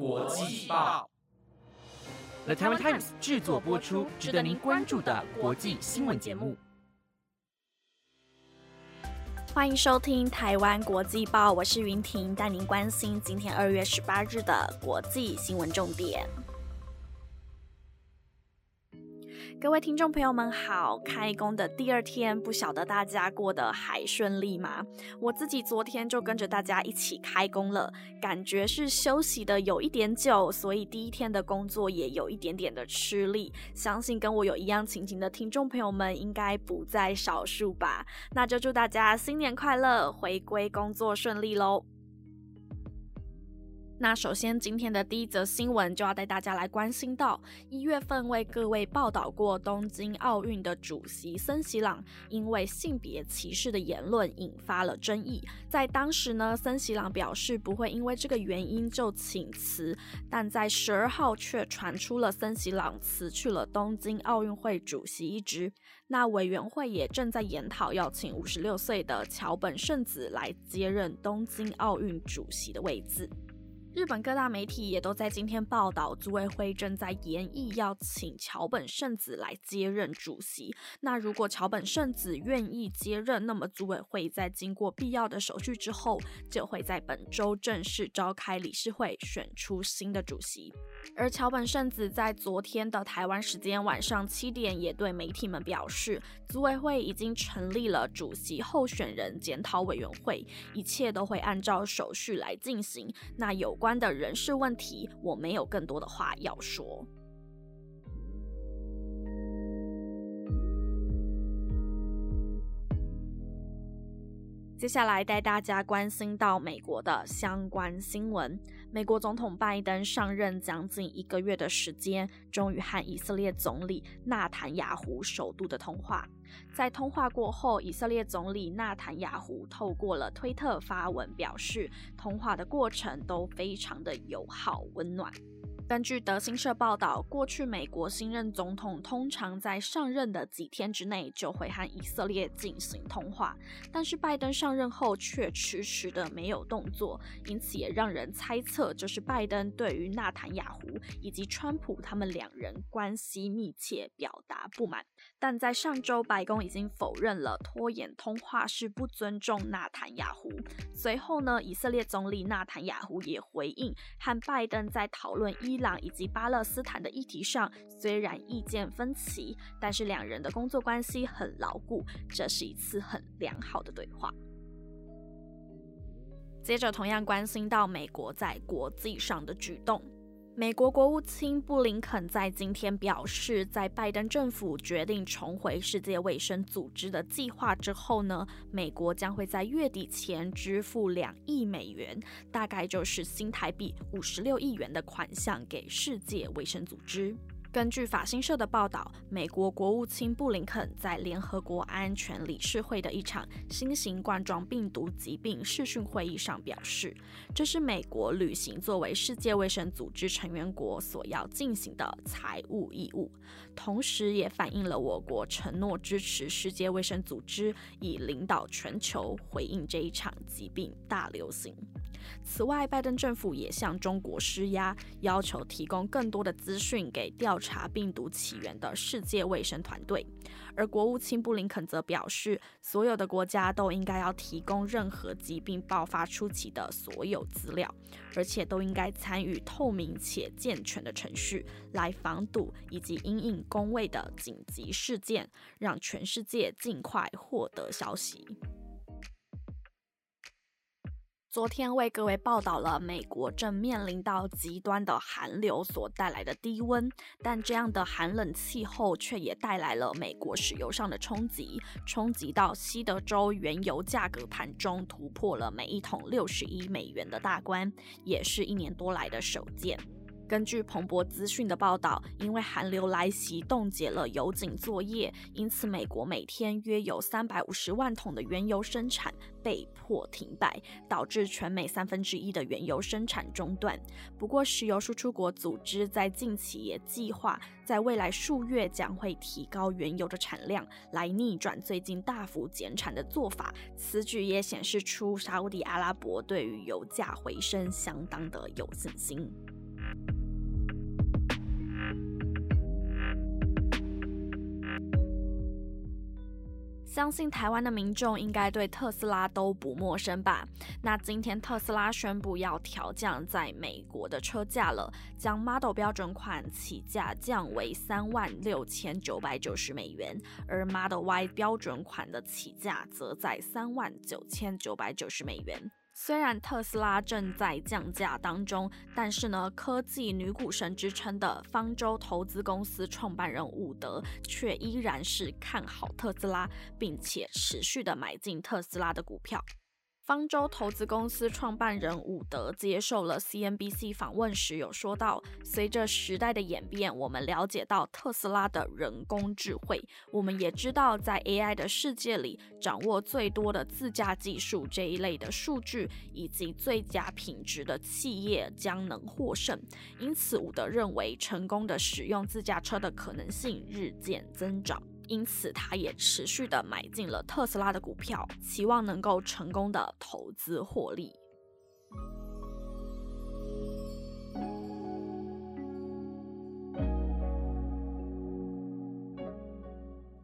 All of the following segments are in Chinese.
国际报，The Taiwan Times 制作播出，值得您关注的国际新闻节目。欢迎收听台湾国际报，我是云婷，带您关心今天二月十八日的国际新闻重点。各位听众朋友们好，开工的第二天，不晓得大家过得还顺利吗？我自己昨天就跟着大家一起开工了，感觉是休息的有一点久，所以第一天的工作也有一点点的吃力。相信跟我有一样情形的听众朋友们应该不在少数吧？那就祝大家新年快乐，回归工作顺利喽！那首先，今天的第一则新闻就要带大家来关心到，一月份为各位报道过东京奥运的主席森喜朗，因为性别歧视的言论引发了争议。在当时呢，森喜朗表示不会因为这个原因就请辞，但在十二号却传出了森喜朗辞去了东京奥运会主席一职。那委员会也正在研讨要请五十六岁的桥本圣子来接任东京奥运主席的位置。日本各大媒体也都在今天报道，组委会正在研议要请桥本圣子来接任主席。那如果桥本圣子愿意接任，那么组委会在经过必要的手续之后，就会在本周正式召开理事会，选出新的主席。而桥本圣子在昨天的台湾时间晚上七点，也对媒体们表示，组委会已经成立了主席候选人检讨委员会，一切都会按照手续来进行。那有关的人事问题，我没有更多的话要说。接下来带大家关心到美国的相关新闻。美国总统拜登上任将近一个月的时间，终于和以色列总理纳坦雅胡首度的通话。在通话过后，以色列总理纳坦雅胡透过了推特发文表示，通话的过程都非常的友好温暖。根据德新社报道，过去美国新任总统通常在上任的几天之内就会和以色列进行通话，但是拜登上任后却迟迟的没有动作，因此也让人猜测这是拜登对于纳坦雅胡以及川普他们两人关系密切表达不满。但在上周，白宫已经否认了拖延通话是不尊重纳坦雅胡。随后呢，以色列总理纳坦雅胡也回应，和拜登在讨论伊伊朗以及巴勒斯坦的议题上，虽然意见分歧，但是两人的工作关系很牢固，这是一次很良好的对话。接着，同样关心到美国在国际上的举动。美国国务卿布林肯在今天表示，在拜登政府决定重回世界卫生组织的计划之后呢，美国将会在月底前支付两亿美元，大概就是新台币五十六亿元的款项给世界卫生组织。根据法新社的报道，美国国务卿布林肯在联合国安全理事会的一场新型冠状病毒疾病视讯会议上表示，这是美国履行作为世界卫生组织成员国所要进行的财务义务，同时也反映了我国承诺支持世界卫生组织以领导全球回应这一场疾病大流行。此外，拜登政府也向中国施压，要求提供更多的资讯给调查病毒起源的世界卫生团队。而国务卿布林肯则表示，所有的国家都应该要提供任何疾病爆发初期的所有资料，而且都应该参与透明且健全的程序，来防堵以及因应公卫的紧急事件，让全世界尽快获得消息。昨天为各位报道了美国正面临到极端的寒流所带来的低温，但这样的寒冷气候却也带来了美国石油上的冲击，冲击到西德州原油价格盘中突破了每一桶六十一美元的大关，也是一年多来的首见。根据彭博资讯的报道，因为寒流来袭，冻结了油井作业，因此美国每天约有三百五十万桶的原油生产被迫停摆，导致全美三分之一的原油生产中断。不过，石油输出国组织在近期也计划在未来数月将会提高原油的产量，来逆转最近大幅减产的做法。此举也显示出沙地阿拉伯对于油价回升相当的有信心。相信台湾的民众应该对特斯拉都不陌生吧？那今天特斯拉宣布要调降在美国的车价了，将 Model 标准款起价降为三万六千九百九十美元，而 Model Y 标准款的起价则在三万九千九百九十美元。虽然特斯拉正在降价当中，但是呢，科技女股神之称的方舟投资公司创办人伍德却依然是看好特斯拉，并且持续的买进特斯拉的股票。方舟投资公司创办人伍德接受了 CNBC 访问时有说到，随着时代的演变，我们了解到特斯拉的人工智慧，我们也知道在 AI 的世界里，掌握最多的自驾技术这一类的数据以及最佳品质的企业将能获胜。因此，伍德认为成功的使用自驾车的可能性日渐增长。因此，他也持续的买进了特斯拉的股票，期望能够成功的投资获利。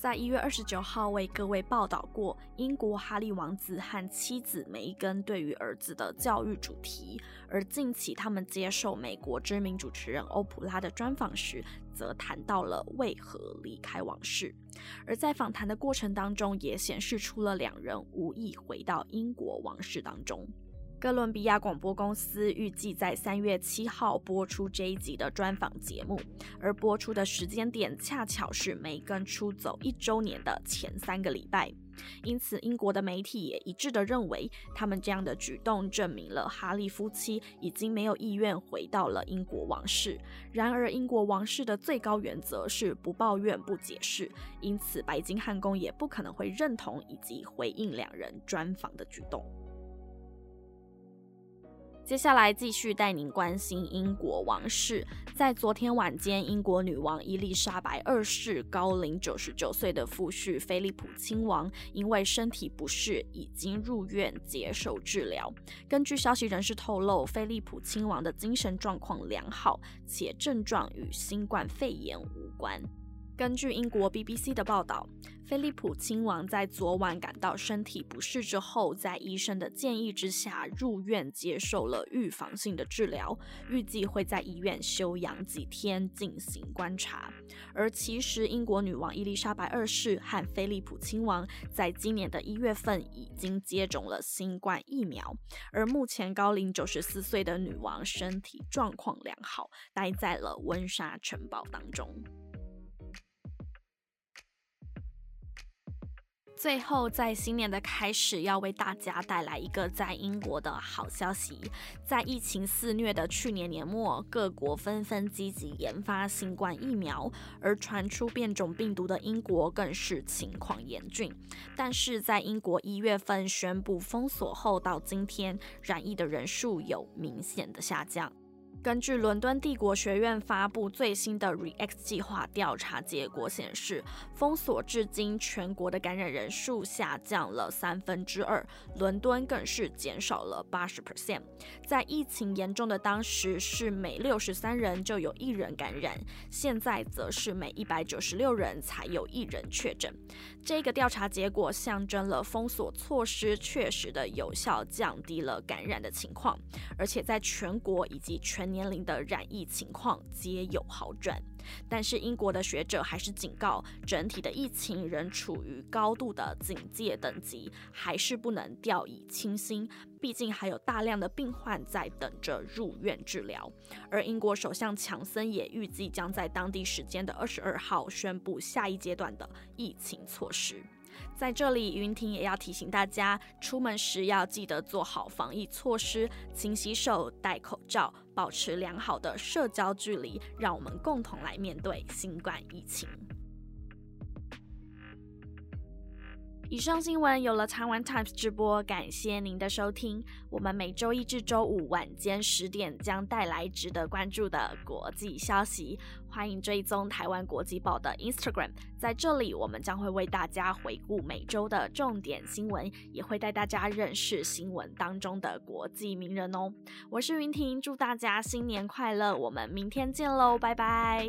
在一月二十九号为各位报道过英国哈利王子和妻子梅根对于儿子的教育主题，而近期他们接受美国知名主持人欧普拉的专访时，则谈到了为何离开王室。而在访谈的过程当中，也显示出了两人无意回到英国王室当中。哥伦比亚广播公司预计在三月七号播出这一集的专访节目，而播出的时间点恰巧是梅根出走一周年的前三个礼拜，因此英国的媒体也一致的认为，他们这样的举动证明了哈利夫妻已经没有意愿回到了英国王室。然而，英国王室的最高原则是不抱怨、不解释，因此白金汉宫也不可能会认同以及回应两人专访的举动。接下来继续带您关心英国王室。在昨天晚间，英国女王伊丽莎白二世高龄九十九岁的夫婿菲利普亲王，因为身体不适，已经入院接受治疗。根据消息人士透露，菲利普亲王的精神状况良好，且症状与新冠肺炎无关。根据英国 BBC 的报道，菲利普亲王在昨晚感到身体不适之后，在医生的建议之下入院接受了预防性的治疗，预计会在医院休养几天进行观察。而其实，英国女王伊丽莎白二世和菲利普亲王在今年的一月份已经接种了新冠疫苗，而目前高龄九十四岁的女王身体状况良好，待在了温莎城堡当中。最后，在新年的开始，要为大家带来一个在英国的好消息。在疫情肆虐的去年年末，各国纷纷积极研发新冠疫苗，而传出变种病毒的英国更是情况严峻。但是在英国一月份宣布封锁后，到今天染疫的人数有明显的下降。根据伦敦帝国学院发布最新的 REX 计划调查结果显示，封锁至今，全国的感染人数下降了三分之二，伦敦更是减少了八十 percent。在疫情严重的当时，是每六十三人就有一人感染，现在则是每一百九十六人才有一人确诊。这个调查结果象征了封锁措施确实的有效降低了感染的情况，而且在全国以及全年龄的染疫情况皆有好转，但是英国的学者还是警告，整体的疫情仍处于高度的警戒等级，还是不能掉以轻心。毕竟还有大量的病患在等着入院治疗。而英国首相强森也预计将在当地时间的二十二号宣布下一阶段的疫情措施。在这里，云婷也要提醒大家，出门时要记得做好防疫措施，勤洗手、戴口罩，保持良好的社交距离，让我们共同来面对新冠疫情。以上新闻有了台湾 Times 直播，感谢您的收听。我们每周一至周五晚间十点将带来值得关注的国际消息，欢迎追踪台湾国际报的 Instagram。在这里，我们将会为大家回顾每周的重点新闻，也会带大家认识新闻当中的国际名人哦。我是云婷，祝大家新年快乐，我们明天见喽，拜拜。